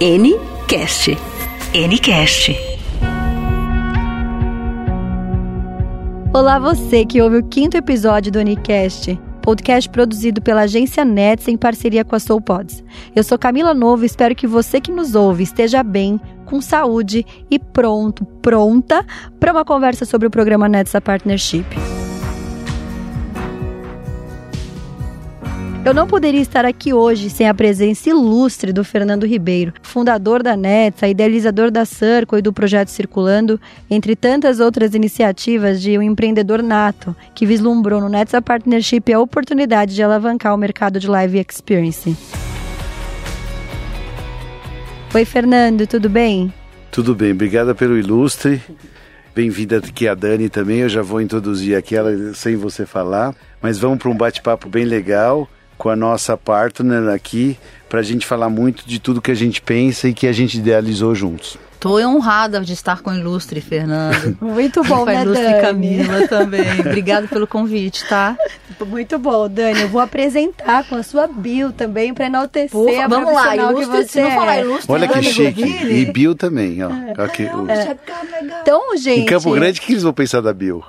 Ncast. Ncast. Olá você que ouve o quinto episódio do Unicast, podcast produzido pela agência Nets em parceria com a Soul Pods. Eu sou Camila Novo e espero que você que nos ouve esteja bem, com saúde e pronto, pronta para uma conversa sobre o programa Nets a Partnership. Eu não poderia estar aqui hoje sem a presença ilustre do Fernando Ribeiro, fundador da NETSA, idealizador da Circle e do projeto Circulando, entre tantas outras iniciativas de um empreendedor nato que vislumbrou no NETSA Partnership a oportunidade de alavancar o mercado de live experience. Oi, Fernando, tudo bem? Tudo bem, obrigada pelo ilustre. Bem-vinda aqui a Dani também. Eu já vou introduzir aqui ela sem você falar, mas vamos para um bate-papo bem legal com a nossa partner aqui para a gente falar muito de tudo que a gente pensa e que a gente idealizou juntos. Estou honrada de estar com o ilustre Fernando. Muito bom, com a né, ilustre Dani? Camila também. Obrigada pelo convite, tá? Muito bom, Dani. Eu vou apresentar com a sua bio também para enaltecer Por, a vamos lá, profissional ilustre, que você não falar é. ilustre, Olha que Dani chique. E Bill também, ó. Aqui, o- Então, gente... Em Campo Grande, o que eles vão pensar da Bill?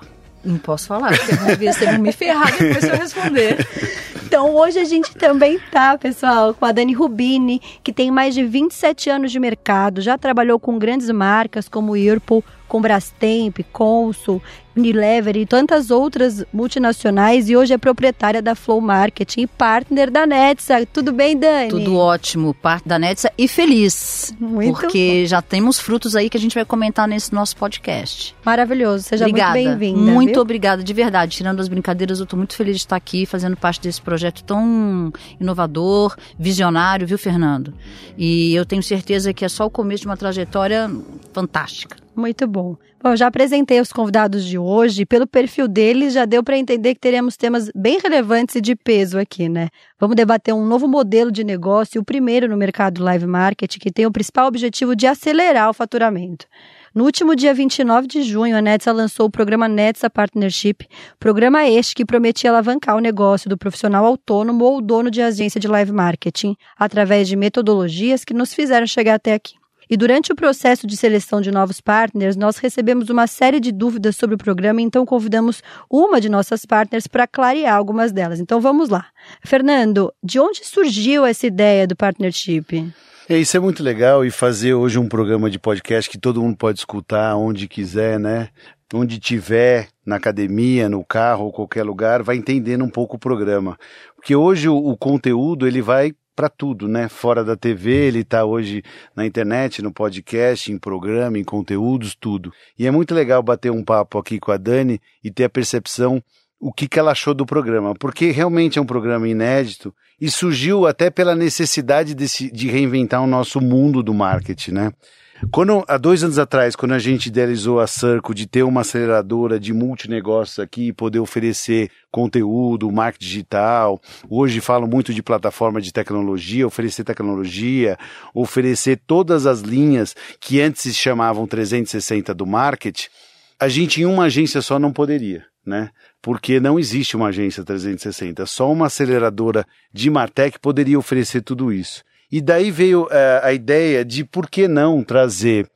Não posso falar, porque vão ver se vão me ferrar depois se eu responder. Então hoje a gente também tá, pessoal, com a Dani Rubini, que tem mais de 27 anos de mercado, já trabalhou com grandes marcas como Whirlpool, com Brastemp, Consul, Unilever e tantas outras multinacionais e hoje é proprietária da Flow Marketing e partner da Netsa. Tudo bem, Dani? Tudo ótimo, parte da Netsa e feliz. Muito porque já temos frutos aí que a gente vai comentar nesse nosso podcast. Maravilhoso, seja obrigada. muito bem-vinda. Muito viu? obrigada, de verdade. Tirando as brincadeiras, eu estou muito feliz de estar aqui fazendo parte desse projeto tão inovador, visionário, viu, Fernando? E eu tenho certeza que é só o começo de uma trajetória fantástica. Muito bom. Bom, já apresentei os convidados de hoje. Pelo perfil deles, já deu para entender que teremos temas bem relevantes e de peso aqui, né? Vamos debater um novo modelo de negócio, o primeiro no mercado live marketing, que tem o principal objetivo de acelerar o faturamento. No último dia 29 de junho, a Netsa lançou o programa Netsa Partnership, programa este que prometia alavancar o negócio do profissional autônomo ou dono de agência de live marketing, através de metodologias que nos fizeram chegar até aqui. E durante o processo de seleção de novos partners, nós recebemos uma série de dúvidas sobre o programa, então convidamos uma de nossas partners para clarear algumas delas. Então vamos lá. Fernando, de onde surgiu essa ideia do partnership? É, isso é muito legal e fazer hoje um programa de podcast que todo mundo pode escutar onde quiser, né? Onde tiver, na academia, no carro ou qualquer lugar, vai entendendo um pouco o programa. Porque hoje o, o conteúdo ele vai para tudo, né? Fora da TV, ele está hoje na internet, no podcast, em programa, em conteúdos, tudo. E é muito legal bater um papo aqui com a Dani e ter a percepção o que, que ela achou do programa, porque realmente é um programa inédito e surgiu até pela necessidade de, se- de reinventar o nosso mundo do marketing, né? Quando, há dois anos atrás, quando a gente idealizou a Circle de ter uma aceleradora de multinegócios aqui e poder oferecer conteúdo, marketing digital, hoje falo muito de plataforma de tecnologia, oferecer tecnologia, oferecer todas as linhas que antes se chamavam 360 do marketing, a gente em uma agência só não poderia, né? Porque não existe uma agência 360, só uma aceleradora de Martech poderia oferecer tudo isso. E daí veio eh, a ideia de por que não trazer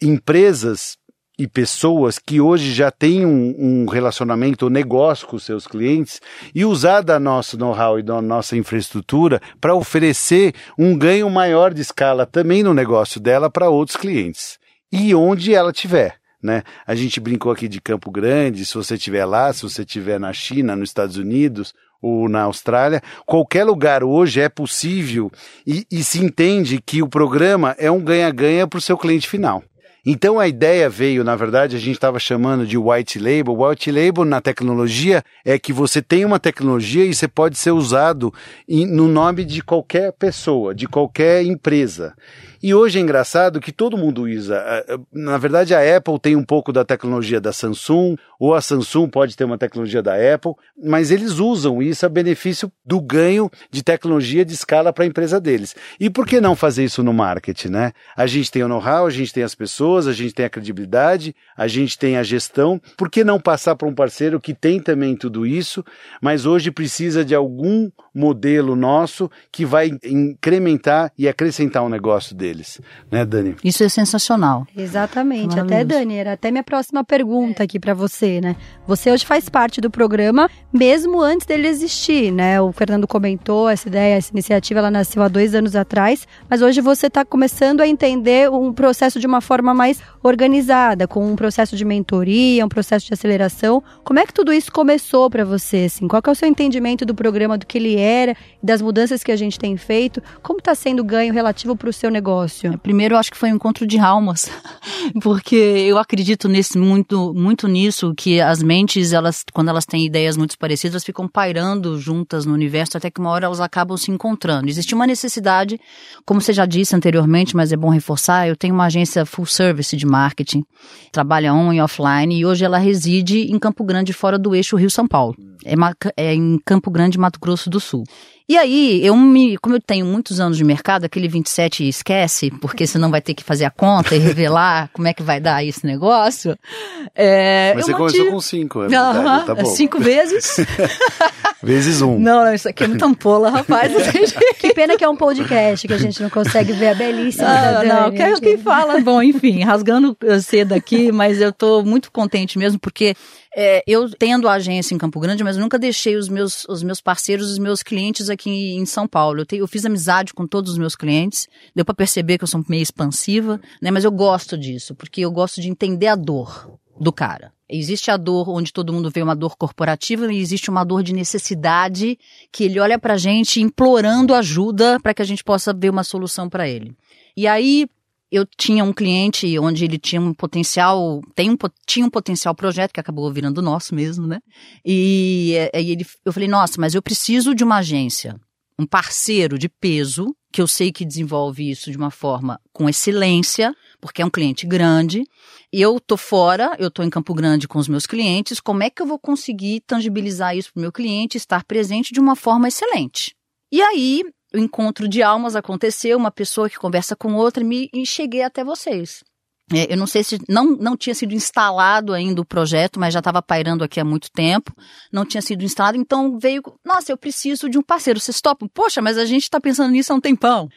empresas e pessoas que hoje já têm um, um relacionamento ou negócio com seus clientes e usar da nosso know-how e da nossa infraestrutura para oferecer um ganho maior de escala também no negócio dela para outros clientes. E onde ela tiver. Né? A gente brincou aqui de Campo Grande, se você estiver lá, se você estiver na China, nos Estados Unidos ou na Austrália, qualquer lugar hoje é possível e, e se entende que o programa é um ganha-ganha para o seu cliente final. Então a ideia veio, na verdade, a gente estava chamando de white label. White label na tecnologia é que você tem uma tecnologia e você pode ser usado em- no nome de qualquer pessoa, de qualquer empresa. E hoje é engraçado que todo mundo usa. Na verdade, a Apple tem um pouco da tecnologia da Samsung, ou a Samsung pode ter uma tecnologia da Apple, mas eles usam isso a benefício do ganho de tecnologia de escala para a empresa deles. E por que não fazer isso no marketing, né? A gente tem o know-how, a gente tem as pessoas, a gente tem a credibilidade, a gente tem a gestão. Por que não passar para um parceiro que tem também tudo isso, mas hoje precisa de algum modelo nosso que vai incrementar e acrescentar o negócio dele? deles, né, Dani? Isso é sensacional. Exatamente. Até, Dani, era até minha próxima pergunta aqui para você, né? Você hoje faz parte do programa, mesmo antes dele existir, né? O Fernando comentou essa ideia, essa iniciativa, ela nasceu há dois anos atrás, mas hoje você está começando a entender um processo de uma forma mais organizada, com um processo de mentoria, um processo de aceleração. Como é que tudo isso começou para você, assim? Qual é o seu entendimento do programa, do que ele era, das mudanças que a gente tem feito? Como está sendo o ganho relativo para o seu negócio? Primeiro, eu acho que foi um encontro de almas, porque eu acredito nesse muito, muito nisso que as mentes, elas, quando elas têm ideias muito parecidas, elas ficam pairando juntas no universo até que uma hora elas acabam se encontrando. Existe uma necessidade, como você já disse anteriormente, mas é bom reforçar. Eu tenho uma agência full service de marketing, trabalha on e offline e hoje ela reside em Campo Grande, fora do eixo Rio-São Paulo. É, é em Campo Grande, Mato Grosso do Sul. E aí, eu me, como eu tenho muitos anos de mercado, aquele 27 esquece, porque senão vai ter que fazer a conta e revelar como é que vai dar esse negócio. É, Mas você mantive... começou com cinco, é verdade, uh -huh, tá bom. Cinco vezes. vezes um. Não, não, isso aqui é muito ampola, rapaz. que pena que é um podcast, que a gente não consegue ver a belíssima ah, da Dani. Não, quero quem fala. Bom, enfim, rasgando cedo aqui, mas eu tô muito contente mesmo, porque é, eu tendo a agência em Campo Grande, mas nunca deixei os meus, os meus parceiros, os meus clientes aqui em São Paulo. Eu, te, eu fiz amizade com todos os meus clientes, deu para perceber que eu sou meio expansiva, né? Mas eu gosto disso, porque eu gosto de entender a dor do cara. Existe a dor onde todo mundo vê uma dor corporativa e existe uma dor de necessidade que ele olha pra gente implorando ajuda para que a gente possa ver uma solução para ele. E aí, eu tinha um cliente onde ele tinha um potencial, tem um, tinha um potencial projeto que acabou virando nosso mesmo, né? E, e ele, eu falei, nossa, mas eu preciso de uma agência, um parceiro de peso, que eu sei que desenvolve isso de uma forma com excelência, porque é um cliente grande. E eu tô fora, eu tô em Campo Grande com os meus clientes, como é que eu vou conseguir tangibilizar isso para o meu cliente, estar presente de uma forma excelente? E aí, o encontro de almas aconteceu, uma pessoa que conversa com outra, me, e cheguei até vocês. É, eu não sei se não, não tinha sido instalado ainda o projeto, mas já estava pairando aqui há muito tempo. Não tinha sido instalado, então veio. Nossa, eu preciso de um parceiro. Vocês topam? Poxa, mas a gente está pensando nisso há um tempão.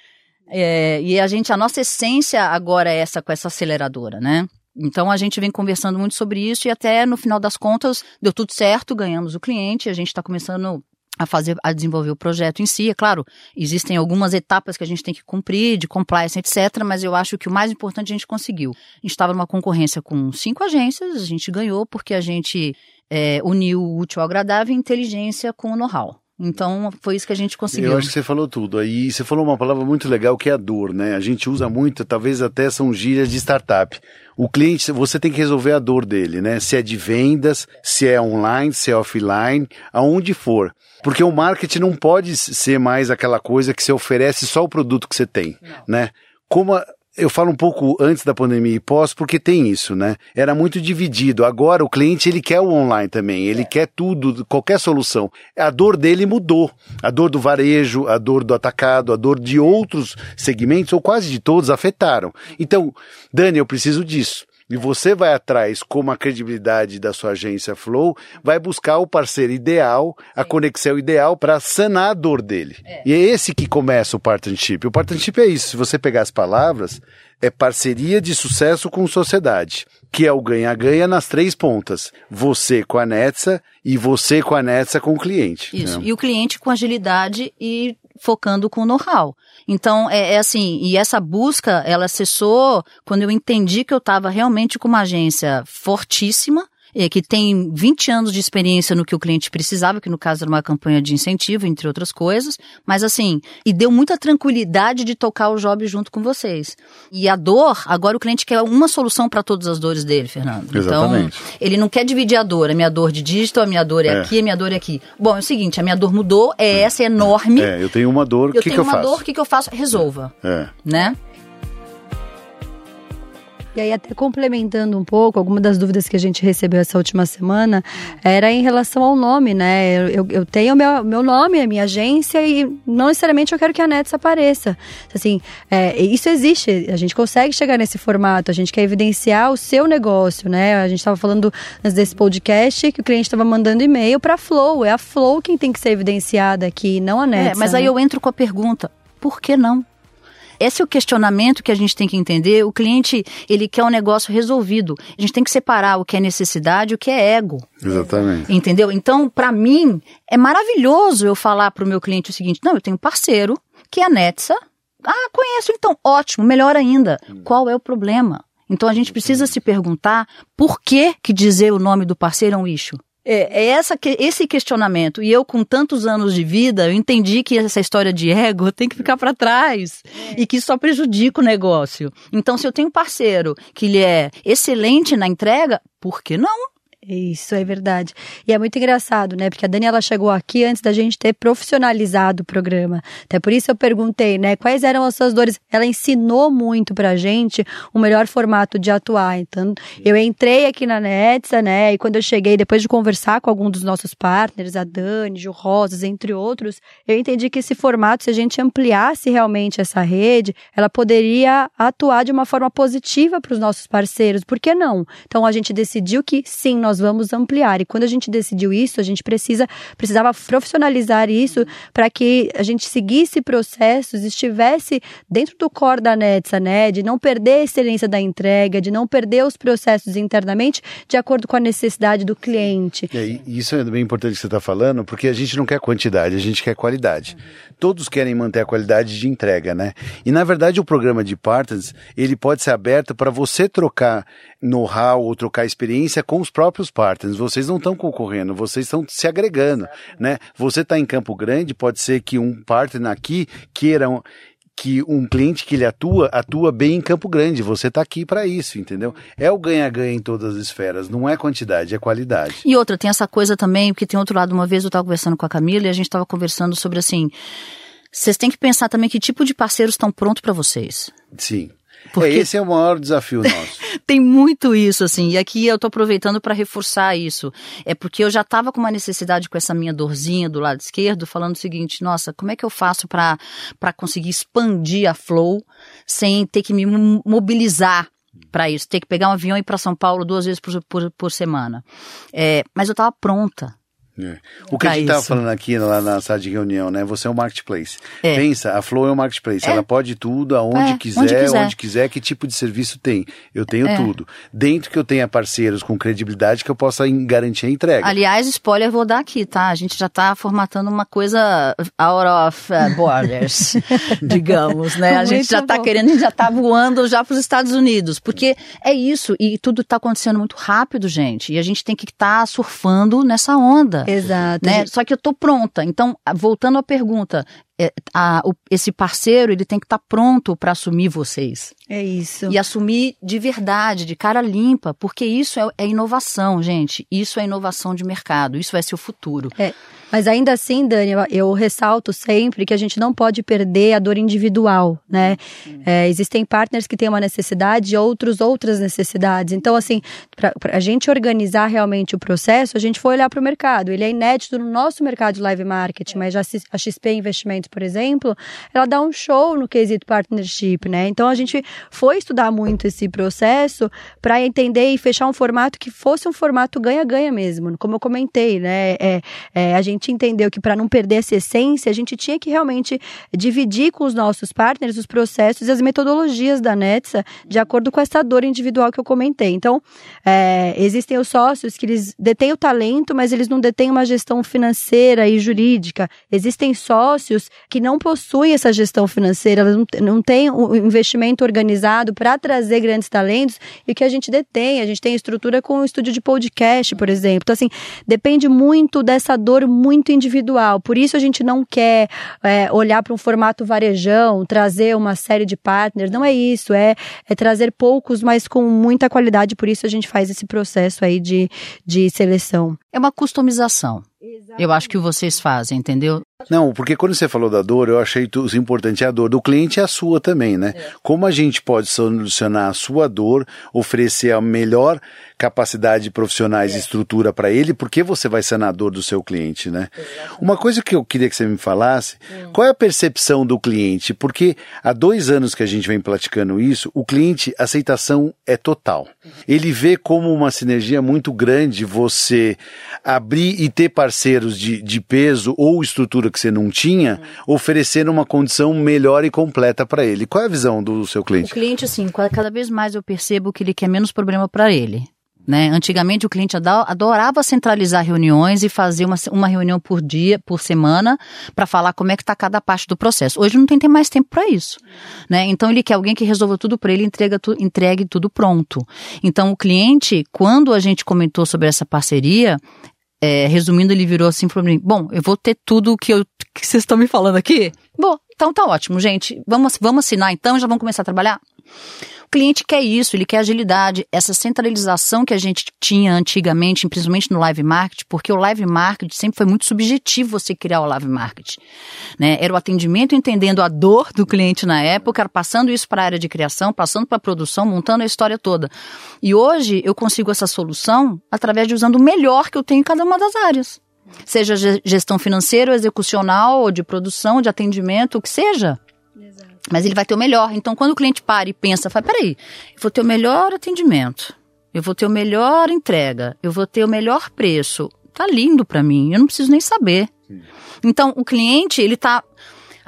É, e a gente, a nossa essência agora é essa com essa aceleradora, né? Então a gente vem conversando muito sobre isso e até no final das contas deu tudo certo, ganhamos o cliente, a gente está começando a fazer, a desenvolver o projeto em si. É claro, existem algumas etapas que a gente tem que cumprir, de compliance, etc. Mas eu acho que o mais importante a gente conseguiu. A gente estava numa concorrência com cinco agências, a gente ganhou porque a gente é, uniu o útil ao agradável e inteligência com o know-how. Então, foi isso que a gente conseguiu. Eu acho que você falou tudo. Aí você falou uma palavra muito legal que é a dor, né? A gente usa muito, talvez até são gírias de startup. O cliente, você tem que resolver a dor dele, né? Se é de vendas, se é online, se é offline, aonde for. Porque o marketing não pode ser mais aquela coisa que você oferece só o produto que você tem, não. né? Como a, eu falo um pouco antes da pandemia e pós, porque tem isso, né? Era muito dividido. Agora o cliente ele quer o online também, ele é. quer tudo, qualquer solução. A dor dele mudou. A dor do varejo, a dor do atacado, a dor de outros segmentos, ou quase de todos, afetaram. Então, Dani, eu preciso disso e você vai atrás com a credibilidade da sua agência Flow, vai buscar o parceiro ideal, a conexão ideal para sanar a dor dele. É. E é esse que começa o partnership. O partnership é isso. Se você pegar as palavras, é parceria de sucesso com sociedade, que é o ganha-ganha nas três pontas. Você com a Netsa e você com a Netsa com o cliente. Isso. Né? E o cliente com agilidade e focando com know-how. Então, é, é, assim, e essa busca, ela cessou quando eu entendi que eu estava realmente com uma agência fortíssima, é, que tem 20 anos de experiência no que o cliente precisava, que no caso era uma campanha de incentivo, entre outras coisas, mas assim, e deu muita tranquilidade de tocar o job junto com vocês. E a dor, agora o cliente quer uma solução para todas as dores dele, Fernando. Então, Exatamente. Então, ele não quer dividir a dor, a minha dor de dígito, a minha dor é, é. aqui, a minha dor é aqui. Bom, é o seguinte, a minha dor mudou, é essa, é enorme. É, eu tenho uma dor, o que, que eu faço? Eu tenho uma dor, o que, que eu faço? Resolva. É. Né? E aí, até complementando um pouco, alguma das dúvidas que a gente recebeu essa última semana era em relação ao nome, né? Eu, eu tenho meu, meu nome, a minha agência, e não necessariamente eu quero que a Nets apareça. Assim, é, isso existe, a gente consegue chegar nesse formato, a gente quer evidenciar o seu negócio, né? A gente estava falando antes desse podcast que o cliente estava mandando e-mail para a Flow, é a Flow quem tem que ser evidenciada aqui, não a Nets. É, mas aí né? eu entro com a pergunta: por que não? Esse é o questionamento que a gente tem que entender. O cliente, ele quer um negócio resolvido. A gente tem que separar o que é necessidade e o que é ego. Exatamente. Entendeu? Então, para mim, é maravilhoso eu falar para o meu cliente o seguinte: não, eu tenho um parceiro que é a Netsa. Ah, conheço, então ótimo, melhor ainda. Qual é o problema? Então a gente precisa se perguntar por que, que dizer o nome do parceiro é um issue. É, é essa, esse questionamento. E eu, com tantos anos de vida, eu entendi que essa história de ego tem que ficar para trás. E que isso só prejudica o negócio. Então, se eu tenho um parceiro que ele é excelente na entrega, por que não? Isso é verdade. E é muito engraçado, né? Porque a Daniela chegou aqui antes da gente ter profissionalizado o programa. Até por isso eu perguntei, né? Quais eram as suas dores? Ela ensinou muito pra gente o melhor formato de atuar. Então, eu entrei aqui na Netsa, né? E quando eu cheguei, depois de conversar com algum dos nossos partners, a Dani, Gil Rosas, entre outros, eu entendi que esse formato, se a gente ampliasse realmente essa rede, ela poderia atuar de uma forma positiva para os nossos parceiros. Por que não? Então, a gente decidiu que sim, nós vamos ampliar. E quando a gente decidiu isso, a gente precisa precisava profissionalizar isso para que a gente seguisse processos, estivesse dentro do core da Netsa, né? De não perder a excelência da entrega, de não perder os processos internamente de acordo com a necessidade do cliente. É, isso é bem importante que você está falando, porque a gente não quer quantidade, a gente quer qualidade. Todos querem manter a qualidade de entrega, né? E na verdade o programa de partners, ele pode ser aberto para você trocar know-how ou trocar experiência com os próprios partners. Vocês não estão concorrendo, vocês estão se agregando, né? Você está em Campo Grande, pode ser que um partner aqui queira um, que um cliente que ele atua, atua bem em Campo Grande. Você está aqui para isso, entendeu? É o ganha-ganha em todas as esferas. Não é quantidade, é qualidade. E outra, tem essa coisa também, porque tem outro lado. Uma vez eu estava conversando com a Camila e a gente estava conversando sobre assim. Vocês têm que pensar também que tipo de parceiros estão prontos para vocês. Sim. Porque é, esse é o maior desafio nosso. tem muito isso, assim, e aqui eu tô aproveitando para reforçar isso. É porque eu já estava com uma necessidade com essa minha dorzinha do lado esquerdo, falando o seguinte: nossa, como é que eu faço para conseguir expandir a Flow sem ter que me mobilizar para isso, ter que pegar um avião e ir para São Paulo duas vezes por, por, por semana. É, mas eu estava pronta. É. O que a gente estava falando aqui lá na sala de reunião, né? Você é um marketplace. É. Pensa, a Flow é um marketplace. É. Ela pode tudo, aonde é, quiser, onde quiser, onde quiser, que tipo de serviço tem. Eu tenho é. tudo. Dentro que eu tenha parceiros com credibilidade que eu possa garantir a entrega. Aliás, spoiler vou dar aqui, tá? A gente já está formatando uma coisa out of uh, borders, digamos, né? A gente já está querendo, já está voando já para os Estados Unidos, porque é isso e tudo está acontecendo muito rápido, gente. E a gente tem que estar tá surfando nessa onda. Exato. Né? Só que eu tô pronta. Então, voltando à pergunta, é, a, o, esse parceiro ele tem que estar tá pronto para assumir vocês. É isso. E assumir de verdade, de cara limpa, porque isso é, é inovação, gente. Isso é inovação de mercado. Isso vai ser o futuro. É. Mas ainda assim, Dani, eu, eu ressalto sempre que a gente não pode perder a dor individual, né? É, existem partners que têm uma necessidade e outros outras necessidades. Então, assim, para a gente organizar realmente o processo, a gente foi olhar para o mercado. Ele é inédito no nosso mercado de live marketing, mas já a XP Investimentos, por exemplo, ela dá um show no quesito partnership, né? Então, a gente foi estudar muito esse processo para entender e fechar um formato que fosse um formato ganha-ganha mesmo. Como eu comentei, né? É, é, a gente gente entendeu que para não perder essa essência, a gente tinha que realmente dividir com os nossos partners os processos e as metodologias da Netsa de acordo com essa dor individual que eu comentei. Então, é, existem os sócios que eles detêm o talento, mas eles não detêm uma gestão financeira e jurídica. Existem sócios que não possuem essa gestão financeira, não, não têm o investimento organizado para trazer grandes talentos e que a gente detém. A gente tem estrutura com o estúdio de podcast, por exemplo. Então, assim, depende muito dessa dor muito muito individual. Por isso a gente não quer é, olhar para um formato varejão, trazer uma série de partners. Não é isso, é, é trazer poucos, mas com muita qualidade. Por isso a gente faz esse processo aí de, de seleção. É uma customização. Exatamente. Eu acho que vocês fazem, entendeu? Não, porque quando você falou da dor, eu achei o importante a dor do cliente e a sua também, né? É. Como a gente pode solucionar a sua dor, oferecer a melhor capacidade de profissionais é. e estrutura para ele, porque você vai sanar a dor do seu cliente, né? Exatamente. Uma coisa que eu queria que você me falasse, hum. qual é a percepção do cliente? Porque há dois anos que a gente vem praticando isso, o cliente, a aceitação é total. Uhum. Ele vê como uma sinergia muito grande você abrir e ter parceiros de, de peso ou estrutura que você não tinha, oferecendo uma condição melhor e completa para ele. Qual é a visão do seu cliente? O cliente, assim, cada vez mais eu percebo que ele quer menos problema para ele. Né? Antigamente o cliente adorava centralizar reuniões e fazer uma, uma reunião por dia, por semana, para falar como é que está cada parte do processo. Hoje não tem, tem mais tempo para isso. Né? Então ele quer alguém que resolva tudo para ele e tu, entregue tudo pronto. Então o cliente, quando a gente comentou sobre essa parceria, é, resumindo, ele virou assim para mim: Bom, eu vou ter tudo que, eu, que vocês estão me falando aqui? Bom, então tá ótimo, gente. Vamos, vamos assinar então já vamos começar a trabalhar? Cliente quer isso, ele quer agilidade, essa centralização que a gente tinha antigamente, principalmente no live marketing, porque o live marketing sempre foi muito subjetivo você criar o live marketing. Né? Era o atendimento entendendo a dor do cliente na época, passando isso para a área de criação, passando para a produção, montando a história toda. E hoje eu consigo essa solução através de usando o melhor que eu tenho em cada uma das áreas. Seja gestão financeira, execucional, de produção, de atendimento, o que seja. Mas ele vai ter o melhor. Então, quando o cliente para e pensa, fala, peraí, eu vou ter o melhor atendimento, eu vou ter o melhor entrega, eu vou ter o melhor preço. Tá lindo para mim, eu não preciso nem saber. Então, o cliente, ele tá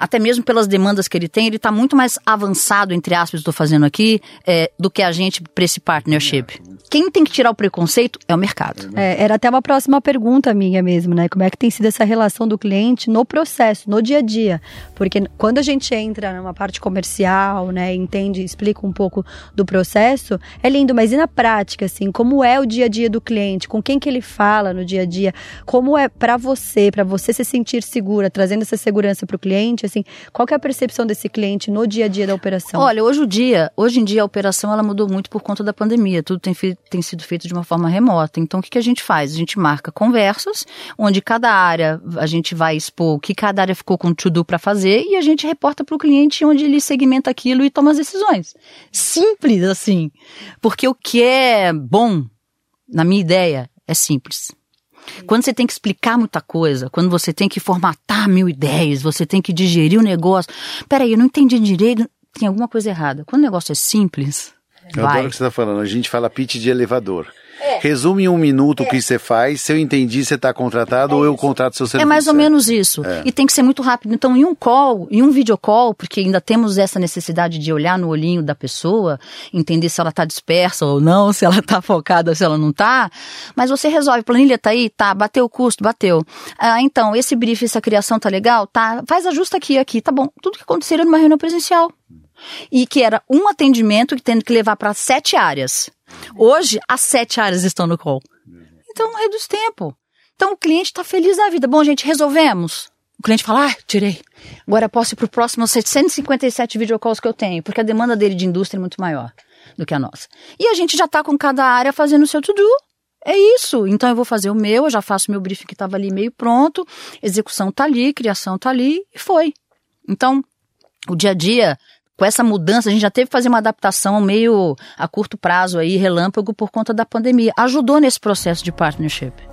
até mesmo pelas demandas que ele tem, ele está muito mais avançado, entre aspas, estou fazendo aqui, é, do que a gente para esse partnership. Quem tem que tirar o preconceito é o mercado. É, era até uma próxima pergunta minha mesmo, né? Como é que tem sido essa relação do cliente no processo, no dia a dia? Porque quando a gente entra numa parte comercial, né, entende, explica um pouco do processo, é lindo, mas e na prática, assim, como é o dia a dia do cliente? Com quem que ele fala no dia a dia? Como é para você, para você se sentir segura, trazendo essa segurança para o cliente? Assim, qual que é a percepção desse cliente no dia a dia da operação? Olha, hoje o dia, hoje em dia a operação ela mudou muito por conta da pandemia. Tudo tem tem sido feito de uma forma remota. Então, o que, que a gente faz? A gente marca conversas, onde cada área a gente vai expor o que cada área ficou com to-do para fazer e a gente reporta para o cliente onde ele segmenta aquilo e toma as decisões. Simples assim. Porque o que é bom, na minha ideia, é simples. Quando você tem que explicar muita coisa, quando você tem que formatar mil ideias, você tem que digerir o negócio. Peraí, eu não entendi direito, tem alguma coisa errada. Quando o negócio é simples, eu Vai. adoro o que você está falando. A gente fala pitch de elevador. É. Resume em um minuto é. o que você faz. Se eu entendi, você está contratado é ou eu contrato seu serviço. É mais ou menos isso. É. E tem que ser muito rápido. Então, em um call, em um video call, porque ainda temos essa necessidade de olhar no olhinho da pessoa, entender se ela está dispersa ou não, se ela está focada ou se ela não está. Mas você resolve, planilha tá aí, tá, bateu o custo, bateu. Ah, então, esse brief, essa criação tá legal, tá, faz ajuste aqui, aqui, tá bom. Tudo que aconteceria numa reunião presencial e que era um atendimento que tendo que levar para sete áreas. Hoje, as sete áreas estão no call. Então, reduz tempo. Então, o cliente está feliz da vida. Bom, gente, resolvemos. O cliente fala, ah, tirei. Agora posso ir para o próximo 757 videocalls que eu tenho, porque a demanda dele de indústria é muito maior do que a nossa. E a gente já está com cada área fazendo o seu to-do. É isso. Então eu vou fazer o meu, eu já faço meu briefing que estava ali meio pronto, execução está ali, criação está ali e foi. Então, o dia a dia com essa mudança, a gente já teve que fazer uma adaptação meio a curto prazo aí, relâmpago, por conta da pandemia. Ajudou nesse processo de partnership.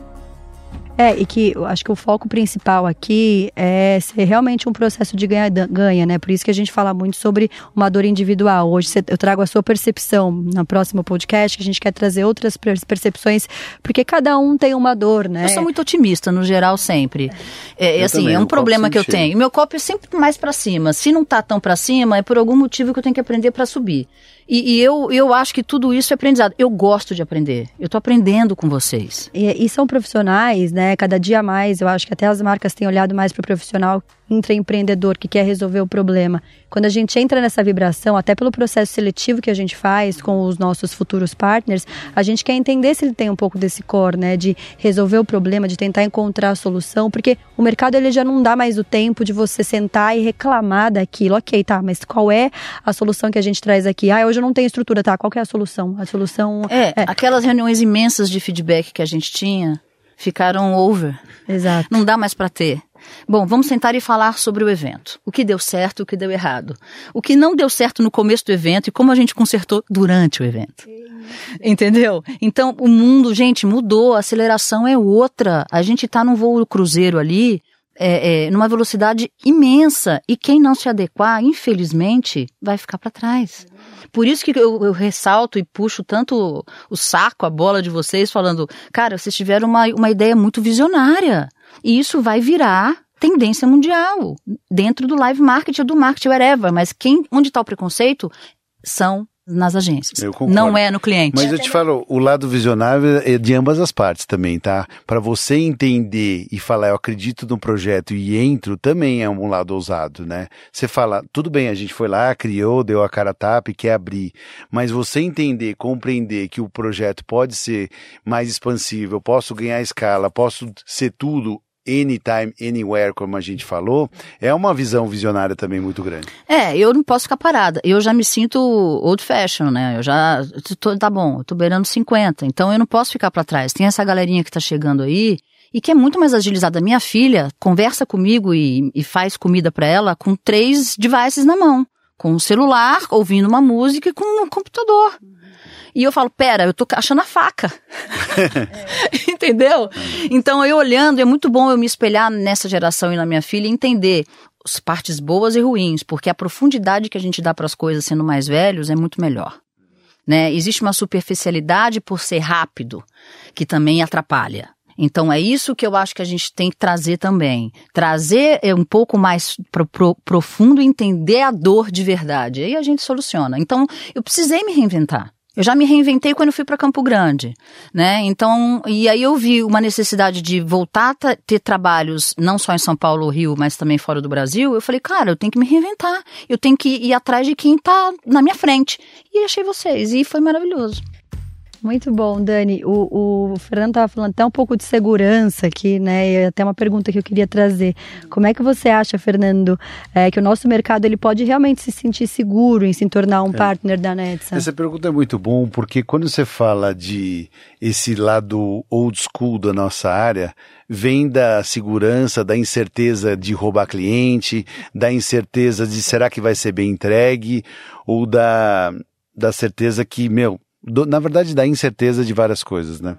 É, e que eu acho que o foco principal aqui é ser realmente um processo de ganha-ganha, né? Por isso que a gente fala muito sobre uma dor individual. Hoje eu trago a sua percepção no próximo podcast, que a gente quer trazer outras percepções, porque cada um tem uma dor, né? Eu sou muito otimista, no geral, sempre. É, assim, também, é um problema que eu tenho. Meu copo é sempre mais para cima. Se não tá tão para cima, é por algum motivo que eu tenho que aprender para subir. E, e, eu, eu acho que tudo isso é aprendizado. Eu gosto de aprender. Eu estou aprendendo com vocês. E, e, são profissionais, né? Cada dia mais, eu acho que até as marcas têm olhado mais para o profissional intraempreendedor que quer resolver o problema. Quando a gente entra nessa vibração, até pelo processo seletivo que a gente faz com os nossos futuros partners, a gente quer entender se ele tem um pouco desse core, né, de resolver o problema, de tentar encontrar a solução, porque o mercado ele já não dá mais o tempo de você sentar e reclamar daquilo. OK, tá, mas qual é a solução que a gente traz aqui? Ah, hoje eu não tenho estrutura, tá? Qual é a solução? A solução é, é aquelas reuniões imensas de feedback que a gente tinha ficaram over. Exato. Não dá mais para ter. Bom, vamos sentar e falar sobre o evento. O que deu certo, o que deu errado. O que não deu certo no começo do evento e como a gente consertou durante o evento. Entendeu? Então, o mundo, gente, mudou, a aceleração é outra. A gente está num voo cruzeiro ali, é, é, numa velocidade imensa. E quem não se adequar, infelizmente, vai ficar para trás. Por isso que eu, eu, ressalto e puxo tanto o saco, a bola de vocês, falando, cara, vocês tiveram uma, uma ideia muito visionária. E isso vai virar tendência mundial dentro do live marketing, do marketing, whatever. Mas quem, onde está o preconceito são nas agências. Não é no cliente. Mas eu te falo, o lado visionário é de ambas as partes também, tá? Para você entender e falar, eu acredito no projeto e entro, também é um lado ousado, né? Você fala, tudo bem, a gente foi lá, criou, deu a cara a tapa e quer abrir. Mas você entender, compreender que o projeto pode ser mais expansível, eu posso ganhar escala, posso ser tudo anytime, anywhere, como a gente falou, é uma visão visionária também muito grande. É, eu não posso ficar parada. Eu já me sinto old fashion, né? Eu já tô, tá bom, eu tô beirando 50, então eu não posso ficar para trás. Tem essa galerinha que tá chegando aí e que é muito mais agilizada. Minha filha conversa comigo e, e faz comida para ela com três devices na mão. Com o celular, ouvindo uma música e com o computador. E eu falo, pera, eu tô achando a faca. É. Entendeu? Então, eu olhando, é muito bom eu me espelhar nessa geração e na minha filha e entender as partes boas e ruins, porque a profundidade que a gente dá para as coisas sendo mais velhos é muito melhor. Né? Existe uma superficialidade por ser rápido, que também atrapalha. Então é isso que eu acho que a gente tem que trazer também. Trazer é um pouco mais pro, pro, profundo, entender a dor de verdade. Aí a gente soluciona. Então eu precisei me reinventar. Eu já me reinventei quando fui para Campo Grande, né? Então, e aí eu vi uma necessidade de voltar a ter trabalhos não só em São Paulo Rio, mas também fora do Brasil. Eu falei, cara, eu tenho que me reinventar. Eu tenho que ir atrás de quem está na minha frente. E achei vocês e foi maravilhoso. Muito bom, Dani. O, o Fernando estava falando até um pouco de segurança aqui, né? E até uma pergunta que eu queria trazer. Como é que você acha, Fernando, é, que o nosso mercado ele pode realmente se sentir seguro em se tornar um é. partner da Netsa? Essa pergunta é muito bom, porque quando você fala de esse lado old school da nossa área, vem da segurança, da incerteza de roubar cliente, da incerteza de será que vai ser bem entregue, ou da, da certeza que, meu, do, na verdade, da incerteza de várias coisas, né?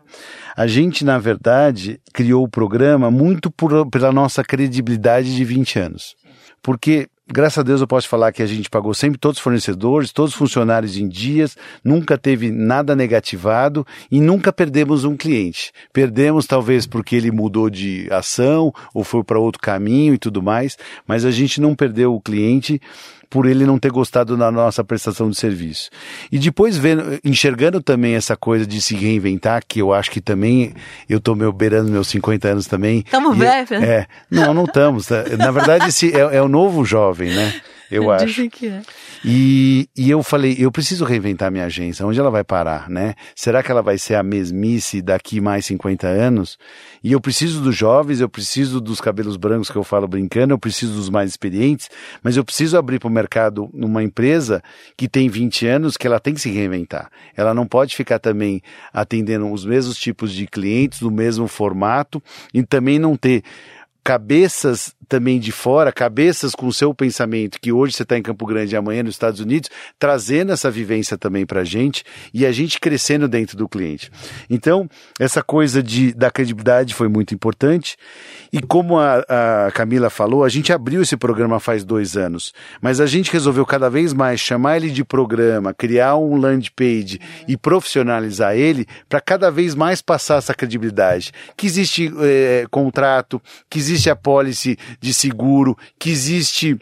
A gente, na verdade, criou o programa muito por, pela nossa credibilidade de 20 anos. Porque graças a Deus eu posso falar que a gente pagou sempre todos os fornecedores, todos os funcionários em dias, nunca teve nada negativado e nunca perdemos um cliente. Perdemos talvez porque ele mudou de ação ou foi para outro caminho e tudo mais, mas a gente não perdeu o cliente por ele não ter gostado da nossa prestação de serviço. E depois vendo, enxergando também essa coisa de se reinventar, que eu acho que também eu estou meu beirando meus 50 anos também. Estamos velhos. É, não, não estamos. Na verdade, esse é, é o novo jovem, né? Eu acho. Dizem que é. E, e eu falei, eu preciso reinventar minha agência. Onde ela vai parar, né? Será que ela vai ser a mesmice daqui mais 50 anos? E eu preciso dos jovens, eu preciso dos cabelos brancos que eu falo brincando, eu preciso dos mais experientes, mas eu preciso abrir para o mercado numa empresa que tem 20 anos que ela tem que se reinventar. Ela não pode ficar também atendendo os mesmos tipos de clientes, no mesmo formato, e também não ter cabeças também de fora, cabeças com o seu pensamento, que hoje você está em Campo Grande e amanhã nos Estados Unidos, trazendo essa vivência também para a gente e a gente crescendo dentro do cliente. Então, essa coisa de, da credibilidade foi muito importante. E como a, a Camila falou, a gente abriu esse programa faz dois anos, mas a gente resolveu cada vez mais chamar ele de programa, criar um land page e profissionalizar ele para cada vez mais passar essa credibilidade. Que existe é, contrato, que existe a policy de seguro, que existe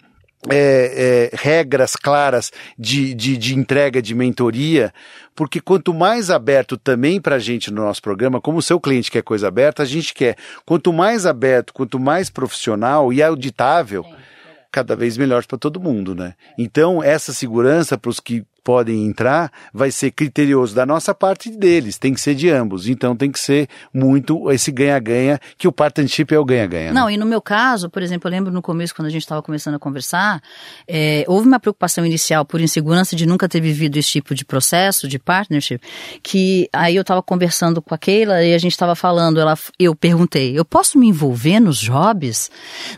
é, é, regras claras de, de, de, entrega de mentoria, porque quanto mais aberto também para a gente no nosso programa, como o seu cliente quer coisa aberta, a gente quer. Quanto mais aberto, quanto mais profissional e auditável, cada vez melhor para todo mundo, né? Então, essa segurança para os que podem entrar vai ser criterioso da nossa parte e deles, tem que ser de ambos. Então tem que ser muito esse ganha-ganha, que o partnership é o ganha-ganha. Né? Não, e no meu caso, por exemplo, eu lembro no começo, quando a gente estava começando a conversar, é, houve uma preocupação inicial por insegurança de nunca ter vivido esse tipo de processo, de partnership, que aí eu estava conversando com a Keila e a gente estava falando, ela, eu perguntei, eu posso me envolver nos jobs?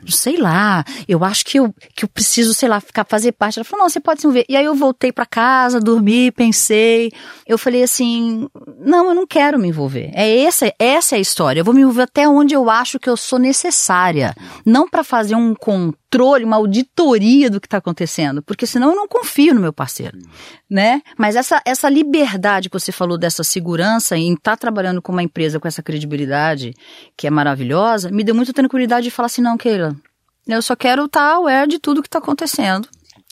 Sei lá, eu acho que eu, que eu preciso, sei lá, ficar, fazer parte. Ela falou, não, você pode se envolver. E aí eu voltei para cá casa, dormi, pensei. Eu falei assim: não, eu não quero me envolver. É essa, essa é a história. Eu vou me envolver até onde eu acho que eu sou necessária. Não para fazer um controle, uma auditoria do que está acontecendo, porque senão eu não confio no meu parceiro, né? Mas essa, essa liberdade que você falou dessa segurança em estar tá trabalhando com uma empresa com essa credibilidade, que é maravilhosa, me deu muita tranquilidade de falar assim: não, Keila, eu só quero estar tá aware de tudo que está acontecendo.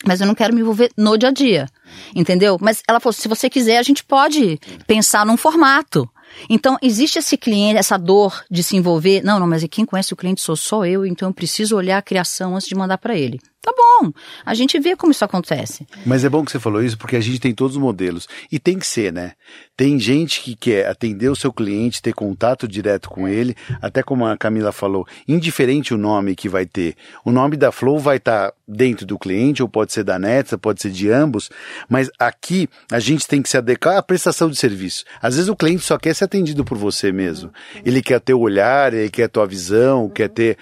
Mas eu não quero me envolver no dia a dia. Entendeu? Mas ela falou: se você quiser, a gente pode pensar num formato. Então, existe esse cliente, essa dor de se envolver. Não, não, mas quem conhece o cliente sou só eu, então eu preciso olhar a criação antes de mandar para ele. Tá bom, a gente vê como isso acontece. Mas é bom que você falou isso porque a gente tem todos os modelos. E tem que ser, né? Tem gente que quer atender o seu cliente, ter contato direto com ele, até como a Camila falou, indiferente o nome que vai ter. O nome da Flow vai estar tá dentro do cliente, ou pode ser da Netsa, pode ser de ambos, mas aqui a gente tem que se adequar à prestação de serviço. Às vezes o cliente só quer ser atendido por você mesmo. Ele quer ter o olhar, ele quer a tua visão, quer ter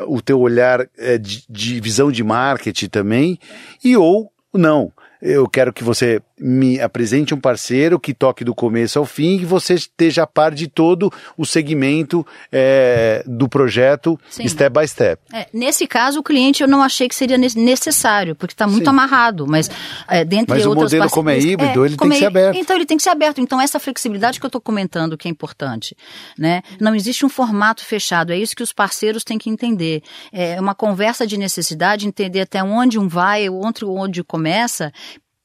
o teu olhar é, de, de visão de marketing também, e ou não. Eu quero que você me apresente um parceiro que toque do começo ao fim e você esteja a par de todo o segmento é, do projeto Sim. step by step. É, nesse caso, o cliente eu não achei que seria necessário, porque está muito Sim. amarrado, mas é, dentre mas outras... Mas o modelo como é híbrido, ele tem que ser aberto. Então ele tem que ser aberto. Então essa flexibilidade que eu estou comentando que é importante, né? Não existe um formato fechado, é isso que os parceiros têm que entender. É uma conversa de necessidade, entender até onde um vai, onde, onde começa,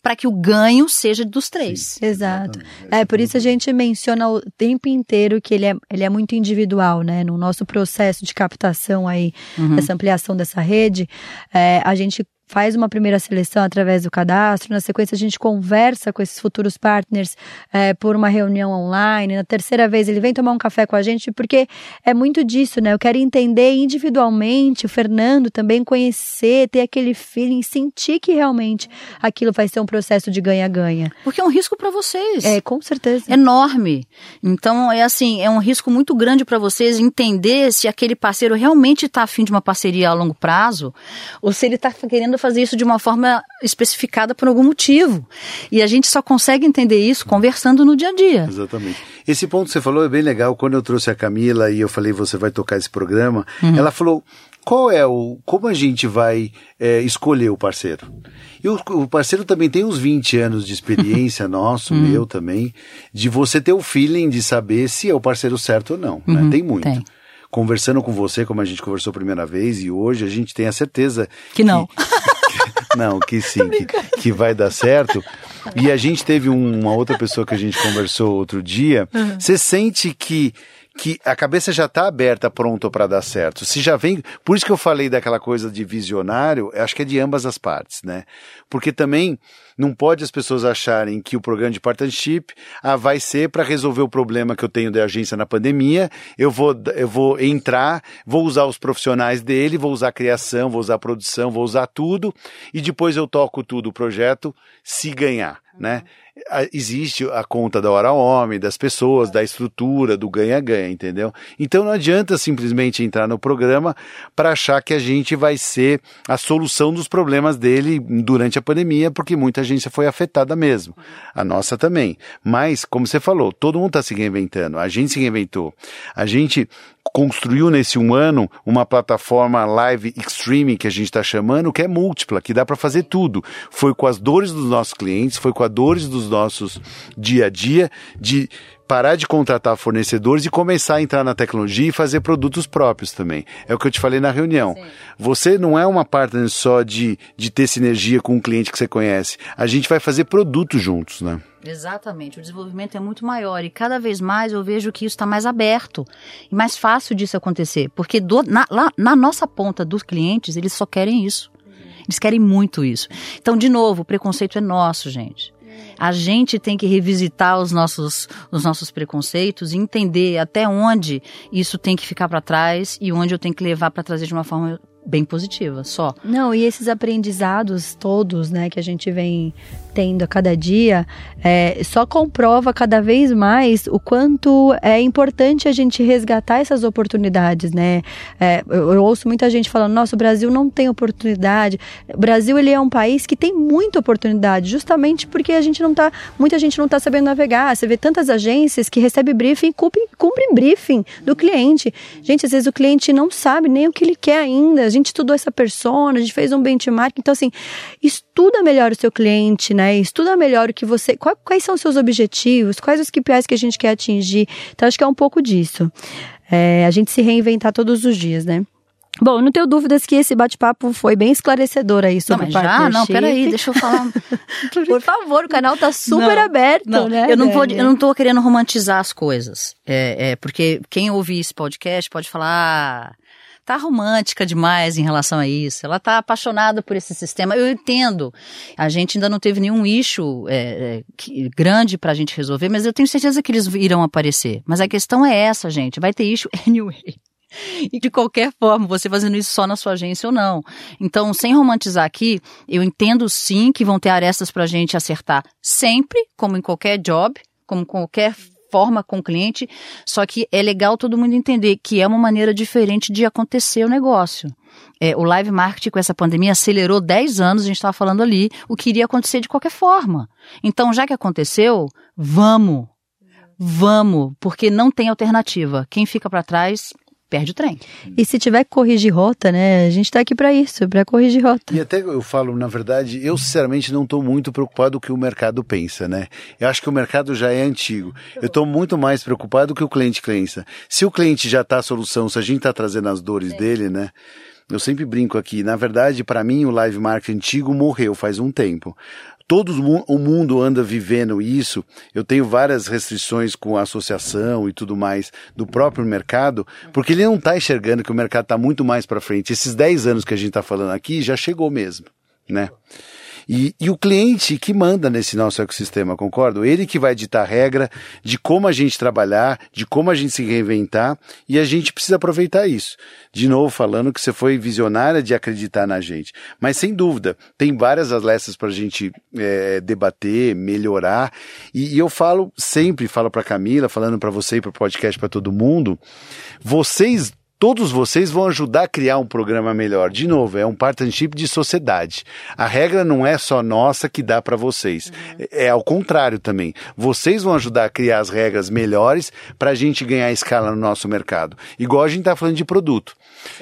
para que o ganho seja dos três. Sim, exato. É por isso a gente menciona o tempo inteiro que ele é, ele é muito individual, né? No nosso processo de captação aí, uhum. essa ampliação dessa rede, é, a gente faz uma primeira seleção através do cadastro, na sequência a gente conversa com esses futuros partners é, por uma reunião online, na terceira vez ele vem tomar um café com a gente, porque é muito disso, né? Eu quero entender individualmente, o Fernando também conhecer, ter aquele feeling, sentir que realmente aquilo vai ser um processo de ganha-ganha. Porque é um risco para vocês. É, com certeza. Enorme. Então, é assim, é um risco muito grande para vocês entender se aquele parceiro realmente está afim de uma parceria a longo prazo, ou se ele está querendo fazer isso de uma forma especificada por algum motivo. E a gente só consegue entender isso conversando no dia a dia. Exatamente. Esse ponto que você falou é bem legal. Quando eu trouxe a Camila e eu falei, você vai tocar esse programa, uhum. ela falou, qual é o. Como a gente vai é, escolher o parceiro? E o, o, parceiro também tem uns 20 anos de experiência, nosso, uhum. meu também, de você ter o feeling de saber se é o parceiro certo ou não. Né? Uhum, tem muito. Tem conversando com você, como a gente conversou a primeira vez, e hoje a gente tem a certeza. Que não. Que, não, que sim, que, que, vai dar certo. E a gente teve um, uma outra pessoa que a gente conversou outro dia. Uhum. Você sente que que a cabeça já está aberta, pronta para dar certo. Se já vem, por isso que eu falei daquela coisa de visionário, acho que é de ambas as partes, né? Porque também não pode as pessoas acharem que o programa de partnership ah, vai ser para resolver o problema que eu tenho da agência na pandemia. Eu vou, eu vou entrar, vou usar os profissionais dele, vou usar a criação, vou usar a produção, vou usar tudo e depois eu toco tudo o projeto se ganhar, né? existe a conta da hora homem, das pessoas, da estrutura, do ganha-ganha, entendeu? Então não adianta simplesmente entrar no programa para achar que a gente vai ser a solução dos problemas dele durante a pandemia, porque muita agência foi afetada mesmo. A nossa também. Mas, como você falou, todo mundo está se reinventando. A gente se reinventou. A gente construiu nesse um ano uma plataforma live streaming que a gente está chamando, que é múltipla, que dá para fazer tudo. Foi com as dores dos nossos clientes, foi com as dores dos nossos dia a dia, de parar de contratar fornecedores e começar a entrar na tecnologia e fazer produtos próprios também. É o que eu te falei na reunião. Sim. Você não é uma partner só de, de ter sinergia com um cliente que você conhece. A gente vai fazer produtos juntos, né? Exatamente, o desenvolvimento é muito maior e cada vez mais eu vejo que isso está mais aberto e mais fácil disso acontecer, porque do, na, lá, na nossa ponta dos clientes eles só querem isso, eles querem muito isso. Então, de novo, o preconceito é nosso, gente. A gente tem que revisitar os nossos, os nossos preconceitos e entender até onde isso tem que ficar para trás e onde eu tenho que levar para trazer de uma forma bem positiva, só. Não, e esses aprendizados todos, né, que a gente vem tendo a cada dia é, só comprova cada vez mais o quanto é importante a gente resgatar essas oportunidades, né? É, eu, eu, ouço muita gente falando, nossa, o Brasil não tem oportunidade. O Brasil ele é um país que tem muita oportunidade, justamente porque a gente não tá, muita gente não está sabendo navegar. Você vê tantas agências que recebem briefing cumprem, cumprem briefing do cliente. Gente, às vezes o cliente não sabe nem o que ele quer ainda. A gente estudou essa persona, a gente fez um benchmark. Então, assim, estuda melhor o seu cliente, né? Estuda melhor o que você. Quais são os seus objetivos? Quais os KPIs que a gente quer atingir? Então, acho que é um pouco disso. É, a gente se reinventar todos os dias, né? Bom, não tenho dúvidas que esse bate-papo foi bem esclarecedor aí sobre não, mas já, não, peraí, deixa eu falar. Por favor, o canal tá super não, aberto, não, né? Eu não, vou, eu não tô querendo romantizar as coisas. É, é, porque quem ouvir esse podcast pode falar, ah, tá romântica demais em relação a isso. Ela tá apaixonada por esse sistema. Eu entendo. A gente ainda não teve nenhum issue é, é, grande gente resolver, mas eu tenho certeza que eles irão aparecer. Mas a questão é essa, gente. Vai ter issue anyway. E de qualquer forma, você fazendo isso só na sua agência ou não. Então, sem romantizar aqui, eu entendo sim que vão ter arestas para a gente acertar sempre, como em qualquer job, como qualquer forma com o cliente, só que é legal todo mundo entender que é uma maneira diferente de acontecer o negócio. É, o live marketing com essa pandemia acelerou 10 anos, a gente estava falando ali, o que iria acontecer de qualquer forma. Então, já que aconteceu, vamos. Vamos, porque não tem alternativa. Quem fica para trás perde o trem. E se tiver que corrigir rota, né? A gente está aqui para isso, para corrigir rota. E até eu falo, na verdade, eu sinceramente não estou muito preocupado com o que o mercado pensa, né? Eu acho que o mercado já é antigo. Eu estou muito mais preocupado com o que o cliente pensa. Se o cliente já está a solução, se a gente está trazendo as dores Sim. dele, né? Eu sempre brinco aqui, na verdade, para mim o live marketing antigo morreu faz um tempo todo o mundo anda vivendo isso. Eu tenho várias restrições com a associação e tudo mais do próprio mercado, porque ele não está enxergando que o mercado está muito mais para frente. Esses 10 anos que a gente está falando aqui já chegou mesmo, né? E, e o cliente que manda nesse nosso ecossistema, concordo? Ele que vai ditar regra de como a gente trabalhar, de como a gente se reinventar, e a gente precisa aproveitar isso. De novo, falando que você foi visionária de acreditar na gente. Mas sem dúvida, tem várias atletas para a gente é, debater, melhorar. E, e, eu falo sempre, falo para Camila, falando para você e para o podcast para todo mundo, vocês Todos vocês vão ajudar a criar um programa melhor. De novo, é um partnership de sociedade. A regra não é só nossa que dá para vocês. Uhum. É ao contrário também. Vocês vão ajudar a criar as regras melhores para a gente ganhar escala no nosso mercado. Igual a gente está falando de produto.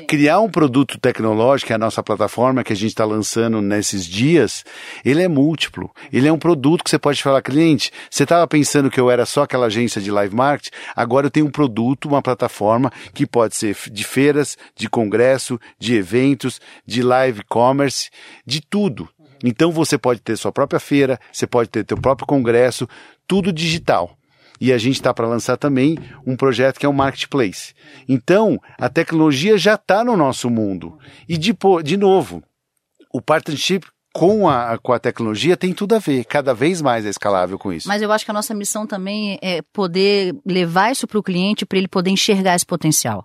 Criar um produto tecnológico, é a nossa plataforma que a gente está lançando nesses dias, ele é múltiplo. Ele é um produto que você pode falar, cliente, você estava pensando que eu era só aquela agência de live marketing, agora eu tenho um produto, uma plataforma que pode ser de feiras, de congresso, de eventos, de live commerce, de tudo. Então você pode ter sua própria feira, você pode ter seu próprio congresso, tudo digital. E a gente está para lançar também um projeto que é um marketplace. Então, a tecnologia já está no nosso mundo. E de, de novo, o partnership com a, com a tecnologia tem tudo a ver. Cada vez mais é escalável com isso. Mas eu acho que a nossa missão também é poder levar isso para o cliente para ele poder enxergar esse potencial.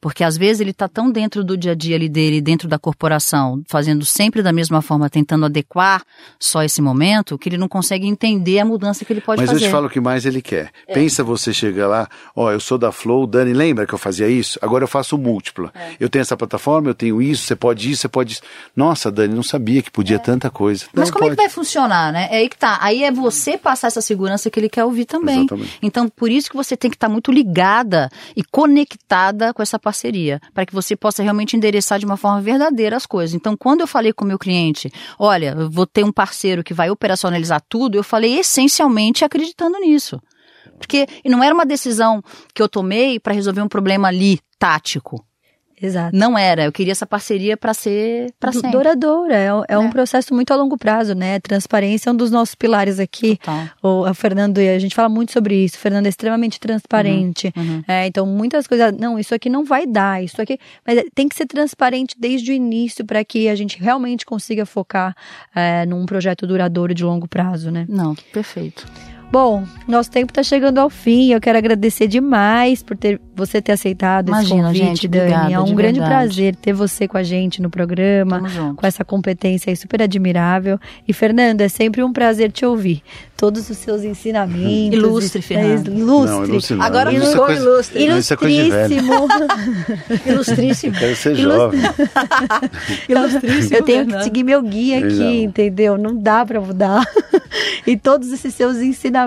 Porque às vezes ele está tão dentro do dia a dia ali dele, dentro da corporação, fazendo sempre da mesma forma, tentando adequar só esse momento, que ele não consegue entender a mudança que ele pode Mas fazer. Mas eu te falo o que mais ele quer. É. Pensa você chegar lá, ó, eu sou da Flow, Dani, lembra que eu fazia isso? Agora eu faço múltipla. É. Eu tenho essa plataforma, eu tenho isso, você pode isso, você pode isso. Nossa, Dani, não sabia que podia é. tanta coisa. Mas não como pode. é que vai funcionar, né? É aí que tá. Aí é você passar essa segurança que ele quer ouvir também. Exatamente. Então, por isso que você tem que estar tá muito ligada e conectada com essa parceria para que você possa realmente endereçar de uma forma verdadeira as coisas. Então, quando eu falei com o meu cliente, olha, eu vou ter um parceiro que vai operacionalizar tudo, eu falei essencialmente acreditando nisso. Porque não era uma decisão que eu tomei para resolver um problema ali, tático. Exato. Não era. Eu queria essa parceria para ser para sempre. Duradoura. É, é, é, um processo muito a longo prazo, né? Transparência é um dos nossos pilares aqui. O, o Fernando, a gente fala muito sobre isso. O Fernando é extremamente transparente. Uhum, uhum. É, então, muitas coisas. Não, isso aqui não vai dar. Isso aqui. Mas é, tem que ser transparente desde o início para que a gente realmente consiga focar é, num projeto duradouro de longo prazo, né? Não, perfeito. Bom, nosso tempo está chegando ao fim. Eu quero agradecer demais por ter você ter aceitado Imagina, esse convite, gente, Dani. obrigada, é um de grande verdade. prazer ter você com a gente no programa, com essa competência aí super admirável. E Fernando, é sempre um prazer te ouvir. Todos os seus ensinamentos. Ilustre, é, Fernando. Ilustre. Não, ilustre não. Agora Isso é ficou coisa- ilustre. É. Ilustríssimo. Ilustríssimo. Quero ser jovem. Ilustríssimo. Eu tenho que seguir meu guia aqui, Exato. entendeu? Não dá pra mudar. e todos esses seus ensinamentos,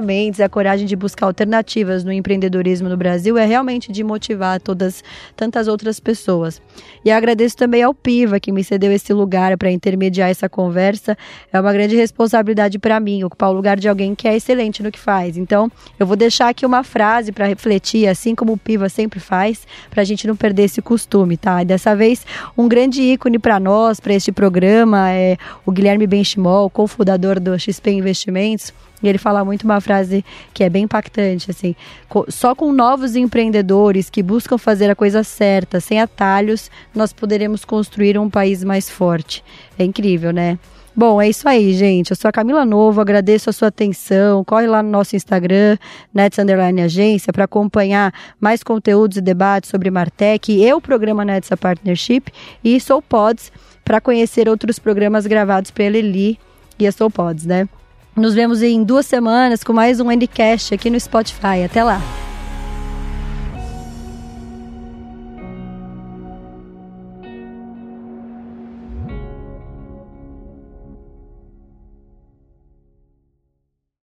a coragem de buscar alternativas no empreendedorismo no Brasil é realmente de motivar todas tantas outras pessoas. E agradeço também ao Piva que me cedeu esse lugar para intermediar essa conversa. É uma grande responsabilidade para mim ocupar o lugar de alguém que é excelente no que faz. Então, eu vou deixar aqui uma frase para refletir, assim como o Piva sempre faz, para a gente não perder esse costume, tá? E dessa vez, um grande ícone para nós, para este programa, é o Guilherme Benchimol, cofundador do XP Investimentos. E ele fala muito uma frase que é bem impactante, assim. "Co- Só com novos empreendedores que buscam fazer a coisa certa, sem atalhos, nós poderemos construir um país mais forte. É incrível, né? Bom, é isso aí, gente. Eu sou a Camila Novo, agradeço a sua atenção. Corre lá no nosso Instagram, Nets Underline Agência, para acompanhar mais conteúdos e debates sobre Martech e o programa Nets a Partnership e Soul Pods para conhecer outros programas gravados pela Eli e a Soul Pods, né? Nos vemos em duas semanas com mais um Endcast aqui no Spotify. Até lá!